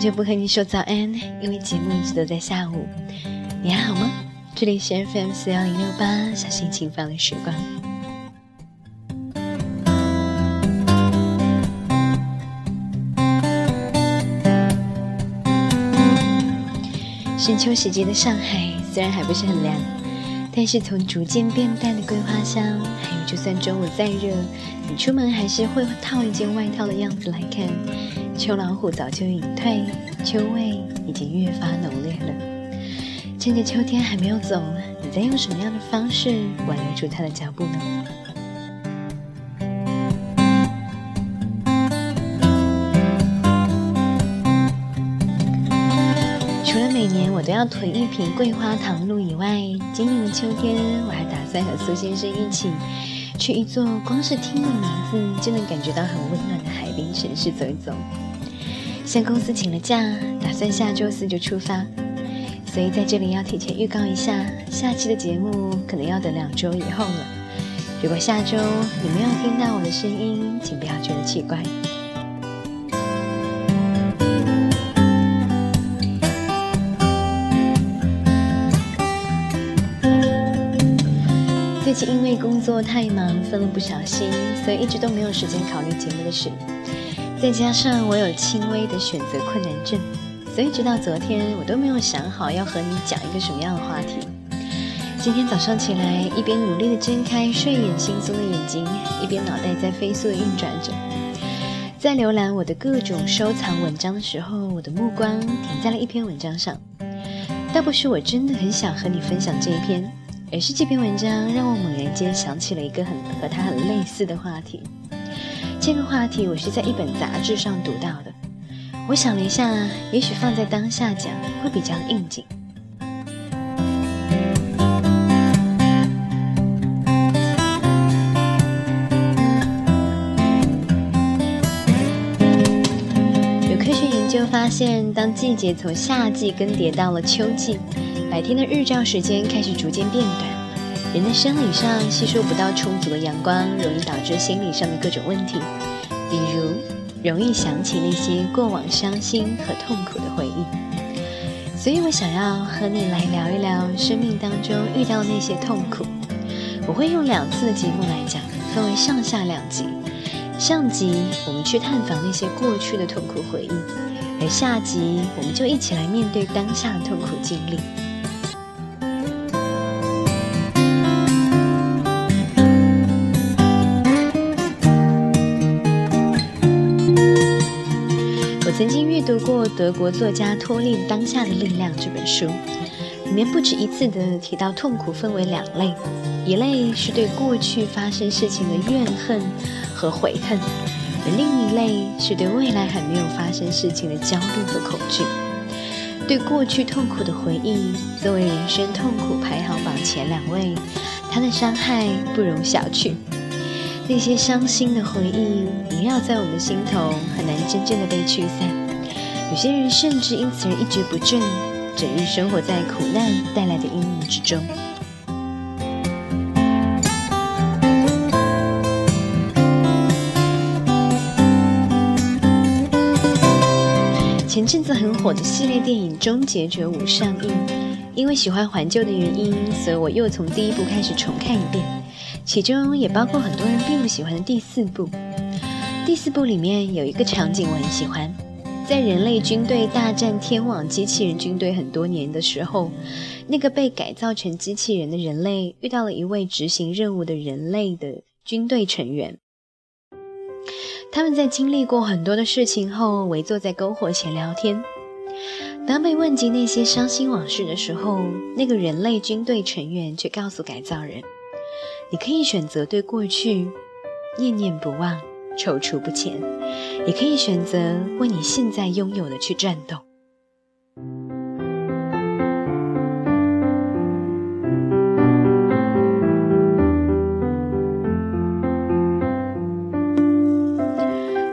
久不和你说早安，因为节目一直都在下午。你还好吗？这里是 FM 四幺零六八，小心情放的时光。深秋时节的上海，虽然还不是很凉，但是从逐渐变淡的桂花香，还有就算中午再热，你出门还是会套一件外套的样子来看。秋老虎早就隐退，秋味已经越发浓烈了。趁着秋天还没有走，你在用什么样的方式挽留住它的脚步呢？除了每年我都要囤一瓶桂花糖露以外，今年的秋天我还打算和苏先生一起去一座光是听的名字就能感觉到很温暖的海滨城市走一走。向公司请了假，打算下周四就出发，所以在这里要提前预告一下，下期的节目可能要等两周以后了。如果下周你没有听到我的声音，请不要觉得奇怪。最近因为工作太忙，分了不小心，所以一直都没有时间考虑节目的事。再加上我有轻微的选择困难症，所以直到昨天我都没有想好要和你讲一个什么样的话题。今天早上起来，一边努力的睁开睡眼惺忪的眼睛，一边脑袋在飞速的运转着。在浏览我的各种收藏文章的时候，我的目光停在了一篇文章上。倒不是我真的很想和你分享这一篇，也是这篇文章让我猛然间想起了一个很和它很类似的话题。这个话题我是在一本杂志上读到的，我想了一下，也许放在当下讲会比较应景。有科学研究发现，当季节从夏季更迭到了秋季，白天的日照时间开始逐渐变短。人的生理上吸收不到充足的阳光，容易导致心理上的各种问题，比如容易想起那些过往伤心和痛苦的回忆。所以我想要和你来聊一聊生命当中遇到那些痛苦。我会用两次的节目来讲，分为上下两集。上集我们去探访那些过去的痛苦回忆，而下集我们就一起来面对当下的痛苦经历。读过德国作家托利《当下的力量》这本书，里面不止一次的提到痛苦分为两类，一类是对过去发生事情的怨恨和悔恨，而另一类是对未来还没有发生事情的焦虑和恐惧。对过去痛苦的回忆作为人生痛苦排行榜前两位，它的伤害不容小觑。那些伤心的回忆萦绕在我们心头，很难真正的被驱散。有些人甚至因此而一蹶不振，整日生活在苦难带来的阴影之中。前阵子很火的系列电影《终结者五》上映，因为喜欢怀旧的原因，所以我又从第一部开始重看一遍。其中也包括很多人并不喜欢的第四部。第四部里面有一个场景我很喜欢，在人类军队大战天网机器人军队很多年的时候，那个被改造成机器人的人类遇到了一位执行任务的人类的军队成员。他们在经历过很多的事情后，围坐在篝火前聊天。当被问及那些伤心往事的时候，那个人类军队成员却告诉改造人。你可以选择对过去念念不忘、踌躇不前，也可以选择为你现在拥有的去战斗。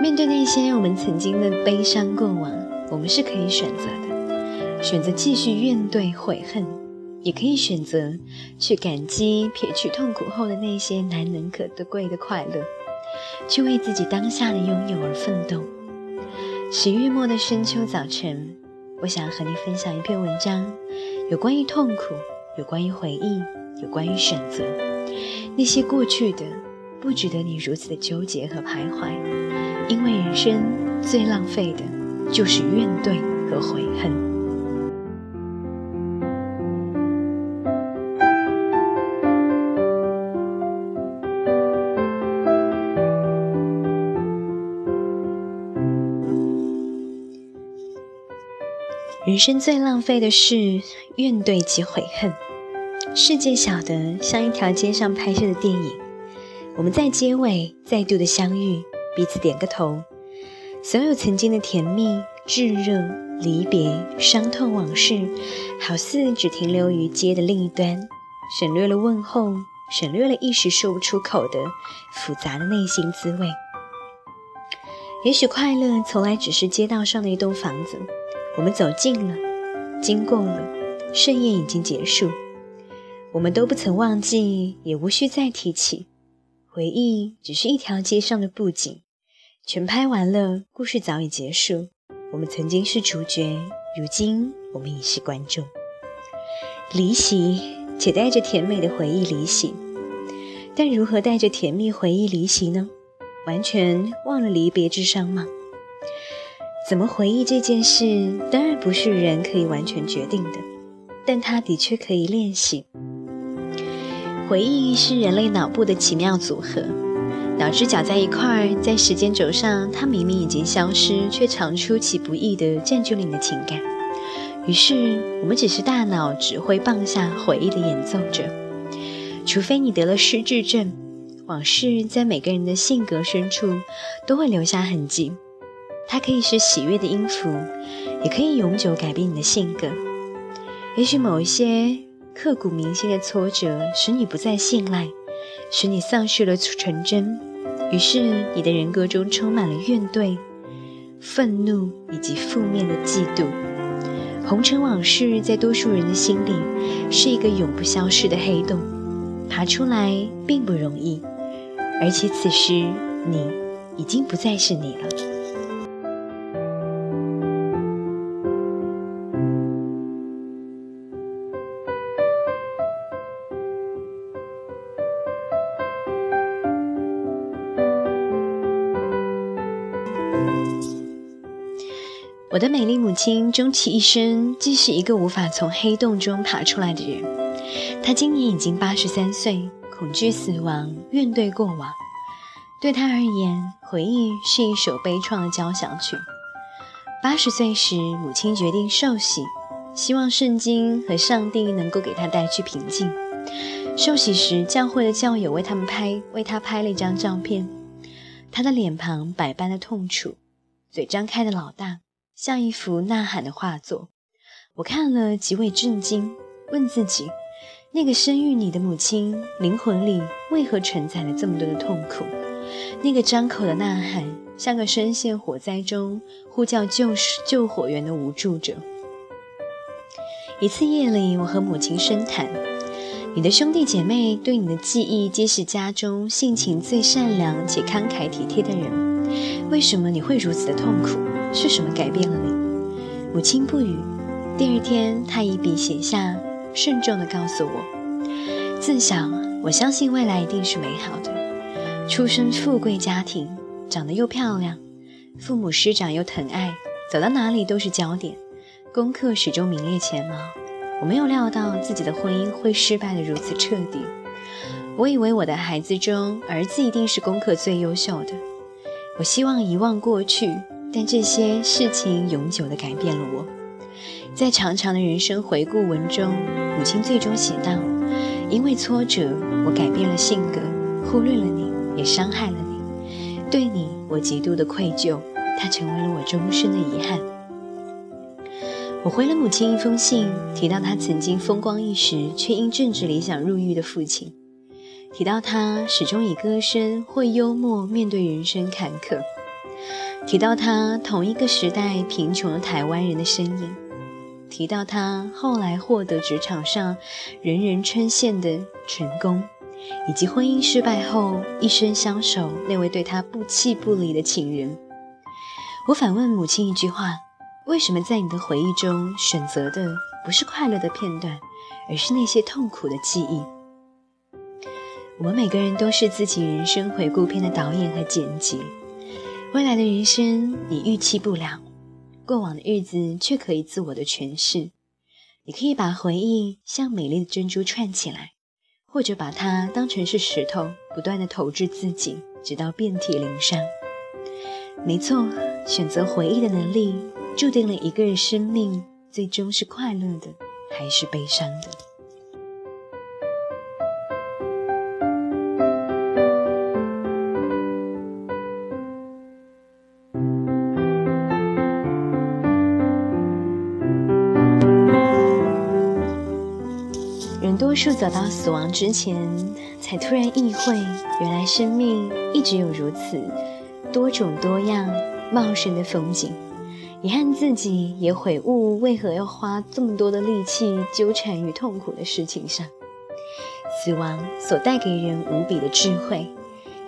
面对那些我们曾经的悲伤过往，我们是可以选择的，选择继续怨怼悔恨。也可以选择去感激撇去痛苦后的那些难能可贵的快乐，去为自己当下的拥有而奋斗。十月末的深秋早晨，我想和你分享一篇文章，有关于痛苦，有关于回忆，有关于选择。那些过去的，不值得你如此的纠结和徘徊，因为人生最浪费的，就是怨怼和悔恨。人生最浪费的是怨怼及悔恨。世界小的像一条街上拍摄的电影，我们在结尾再度的相遇，彼此点个头。所有曾经的甜蜜、炙热、离别、伤痛往事，好似只停留于街的另一端，省略了问候，省略了一时说不出口的复杂的内心滋味。也许快乐从来只是街道上的一栋房子。我们走近了，经过了，盛宴已经结束，我们都不曾忘记，也无需再提起。回忆只是一条街上的布景，全拍完了，故事早已结束。我们曾经是主角，如今我们已是观众。离席，且带着甜美的回忆离席，但如何带着甜蜜回忆离席呢？完全忘了离别之伤吗？怎么回忆这件事，当然不是人可以完全决定的，但它的确可以练习。回忆是人类脑部的奇妙组合，脑汁搅在一块儿，在时间轴上，它明明已经消失，却常出其不意地占据了你的情感。于是，我们只是大脑指挥棒下回忆的演奏者。除非你得了失智症，往事在每个人的性格深处都会留下痕迹。它可以是喜悦的音符，也可以永久改变你的性格。也许某一些刻骨铭心的挫折，使你不再信赖，使你丧失了纯真，于是你的人格中充满了怨怼、愤怒以及负面的嫉妒。红尘往事在多数人的心里是一个永不消失的黑洞，爬出来并不容易，而且此时你已经不再是你了。母亲终其一生，既是一个无法从黑洞中爬出来的人。她今年已经八十三岁，恐惧死亡，怨怼过往。对她而言，回忆是一首悲怆的交响曲。八十岁时，母亲决定受洗，希望圣经和上帝能够给她带去平静。受洗时，教会的教友为他们拍为她拍了一张照片，她的脸庞百般的痛楚，嘴张开的老大。像一幅呐喊的画作，我看了极为震惊，问自己：那个生育你的母亲灵魂里为何承载了这么多的痛苦？那个张口的呐喊，像个深陷火灾中呼叫救救火员的无助者。一次夜里，我和母亲深谈：你的兄弟姐妹对你的记忆，皆是家中性情最善良且慷慨体贴的人，为什么你会如此的痛苦？是什么改变了你？母亲不语。第二天，她一笔写下，慎重地告诉我：自小，我相信未来一定是美好的。出身富贵家庭，长得又漂亮，父母师长又疼爱，走到哪里都是焦点，功课始终名列前茅。我没有料到自己的婚姻会失败得如此彻底。我以为我的孩子中，儿子一定是功课最优秀的。我希望遗忘过去。但这些事情永久地改变了我。在长长的人生回顾文中，母亲最终写道：“因为挫折，我改变了性格，忽略了你，也伤害了你。对你，我极度的愧疚，它成为了我终身的遗憾。”我回了母亲一封信，提到他曾经风光一时，却因政治理想入狱的父亲；提到他始终以歌声或幽默面对人生坎坷。提到他同一个时代贫穷的台湾人的身影，提到他后来获得职场上人人称羡的成功，以及婚姻失败后一生相守那位对他不弃不离的情人，我反问母亲一句话：为什么在你的回忆中选择的不是快乐的片段，而是那些痛苦的记忆？我们每个人都是自己人生回顾片的导演和剪辑，未来的人生你预期不了，过往的日子却可以自我的诠释。你可以把回忆像美丽的珍珠串起来，或者把它当成是石头，不断的投掷自己，直到遍体鳞伤。没错，选择回忆的能力，注定了一个人生命最终是快乐的，还是悲伤的。多数走到死亡之前，才突然意会，原来生命一直有如此。多种多样、茂盛的风景，遗憾自己也悔悟，为何要花这么多的力气纠缠于痛苦的事情上？死亡所带给人无比的智慧，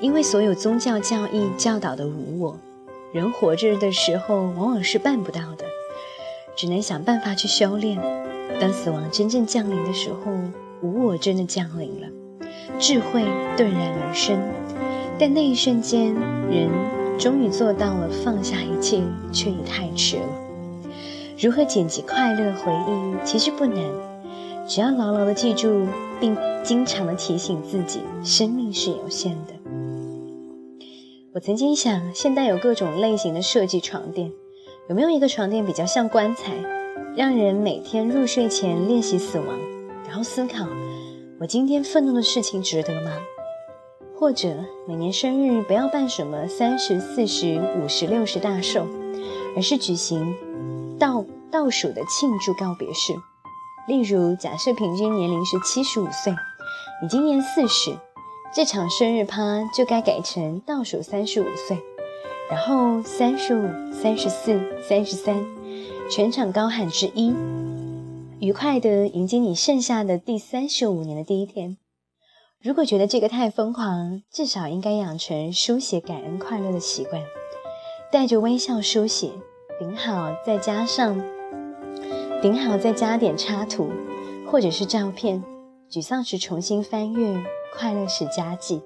因为所有宗教教义教导的无我，人活着的时候往往是办不到的，只能想办法去修炼。当死亡真正降临的时候，无我真的降临了，智慧顿然而生。但那一瞬间，人终于做到了放下一切，却也太迟了。如何剪辑快乐回忆，其实不难，只要牢牢的记住，并经常的提醒自己，生命是有限的。我曾经想，现代有各种类型的设计床垫，有没有一个床垫比较像棺材，让人每天入睡前练习死亡，然后思考：我今天愤怒的事情值得吗？或者每年生日不要办什么三十四十五十六十大寿，而是举行倒倒数的庆祝告别式。例如，假设平均年龄是七十五岁，你今年四十，这场生日趴就该改成倒数三十五岁，然后三十五、三十四、三十三，全场高喊之一，愉快的迎接你剩下的第三十五年的第一天。如果觉得这个太疯狂，至少应该养成书写感恩快乐的习惯，带着微笑书写，顶好再加上，顶好再加点插图或者是照片，沮丧时重新翻阅，快乐时加记。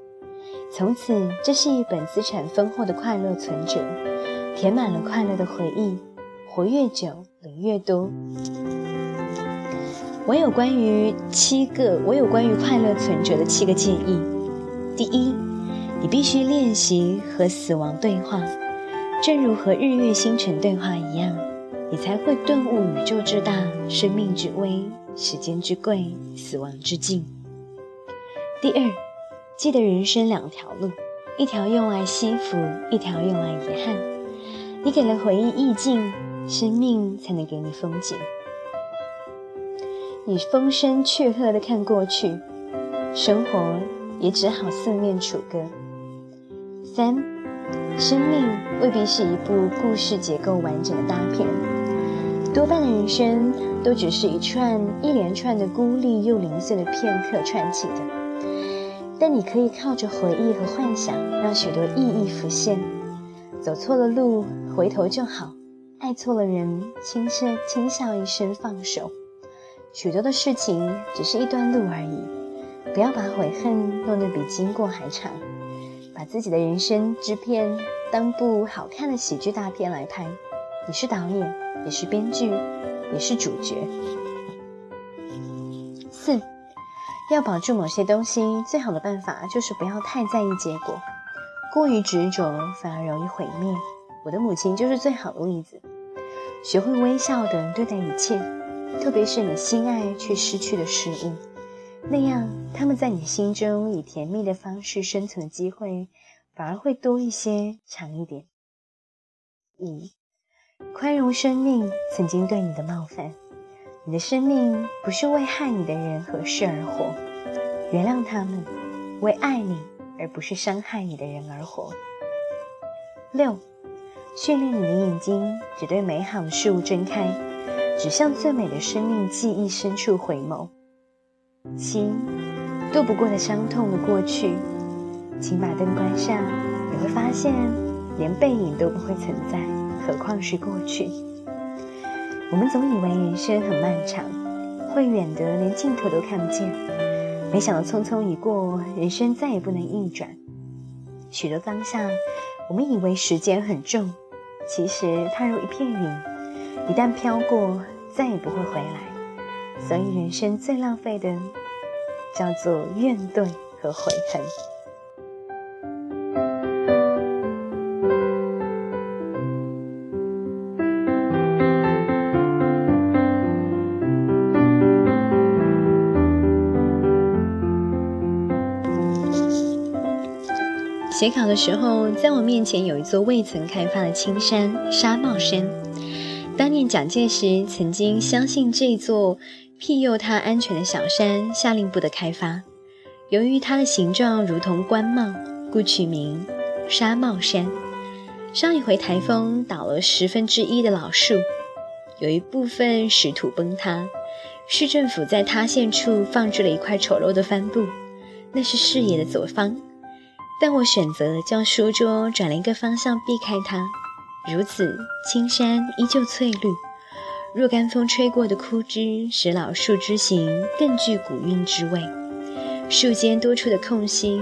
从此，这是一本资产丰厚的快乐存折，填满了快乐的回忆，活越久，领越多。我有关于七个，我有关于快乐存折的七个建议。第一，你必须练习和死亡对话，正如和日月星辰对话一样，你才会顿悟宇宙之大、生命之微、时间之贵、死亡之近。第二，记得人生两条路，一条用来惜福，一条用来遗憾。你给了回忆意境，生命才能给你风景。你风声雀鹤地看过去，生活也只好四面楚歌。三，生命未必是一部故事结构完整的大片，多半的人生都只是一串一连串的孤立又零碎的片刻串起的。但你可以靠着回忆和幻想，让许多意义浮现。走错了路，回头就好；爱错了人，轻声轻笑一声，放手。许多的事情只是一段路而已，不要把悔恨弄得比经过还长，把自己的人生制片当部好看的喜剧大片来拍。你是导演，也是编剧，也是主角。四，要保住某些东西，最好的办法就是不要太在意结果，过于执着反而容易毁灭。我的母亲就是最好的例子，学会微笑的对待一切。特别是你心爱却失去的事物，那样他们在你心中以甜蜜的方式生存的机会，反而会多一些、长一点。五，宽容生命曾经对你的冒犯，你的生命不是为害你的人和事而活，原谅他们，为爱你而不是伤害你的人而活。六，训练你的眼睛，只对美好的事物睁开。只向最美的生命记忆深处回眸。七，渡不过的伤痛的过去，请把灯关上，你会发现连背影都不会存在，何况是过去。我们总以为人生很漫长，会远得连尽头都看不见，没想到匆匆一过，人生再也不能逆转。许多当下，我们以为时间很重，其实它如一片云，一旦飘过，再也不会回来。所以，人生最浪费的，叫做怨怼和悔恨。写考的时候，在我面前有一座未曾开发的青山——沙帽山。当年蒋介石曾经相信这座庇佑他安全的小山，下令不得开发。由于它的形状如同官帽，故取名沙帽山。上一回台风倒了十分之一的老树，有一部分石土崩塌，市政府在塌陷处放置了一块丑陋的帆布，那是视野的左方。但我选择将书桌转了一个方向避开它，如此青山依旧翠绿。若干风吹过的枯枝，使老树之形更具古韵之味。树间多出的空隙，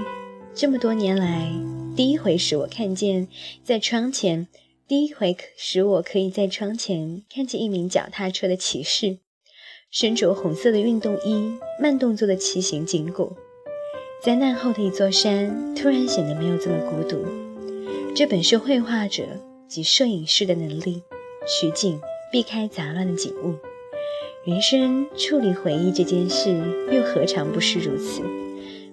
这么多年来第一回使我看见，在窗前第一回使我可以在窗前看见一名脚踏车的骑士，身着红色的运动衣，慢动作的骑行经过。灾难后的一座山，突然显得没有这么孤独。这本是绘画者及摄影师的能力，取景避开杂乱的景物。人生处理回忆这件事，又何尝不是如此？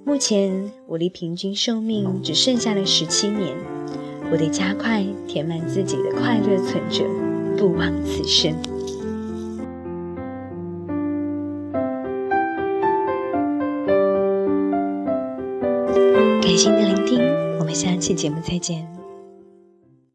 目前我离平均寿命只剩下了十七年，我得加快填满自己的快乐存折，不枉此生。感谢您的聆听，我们下期节目再见。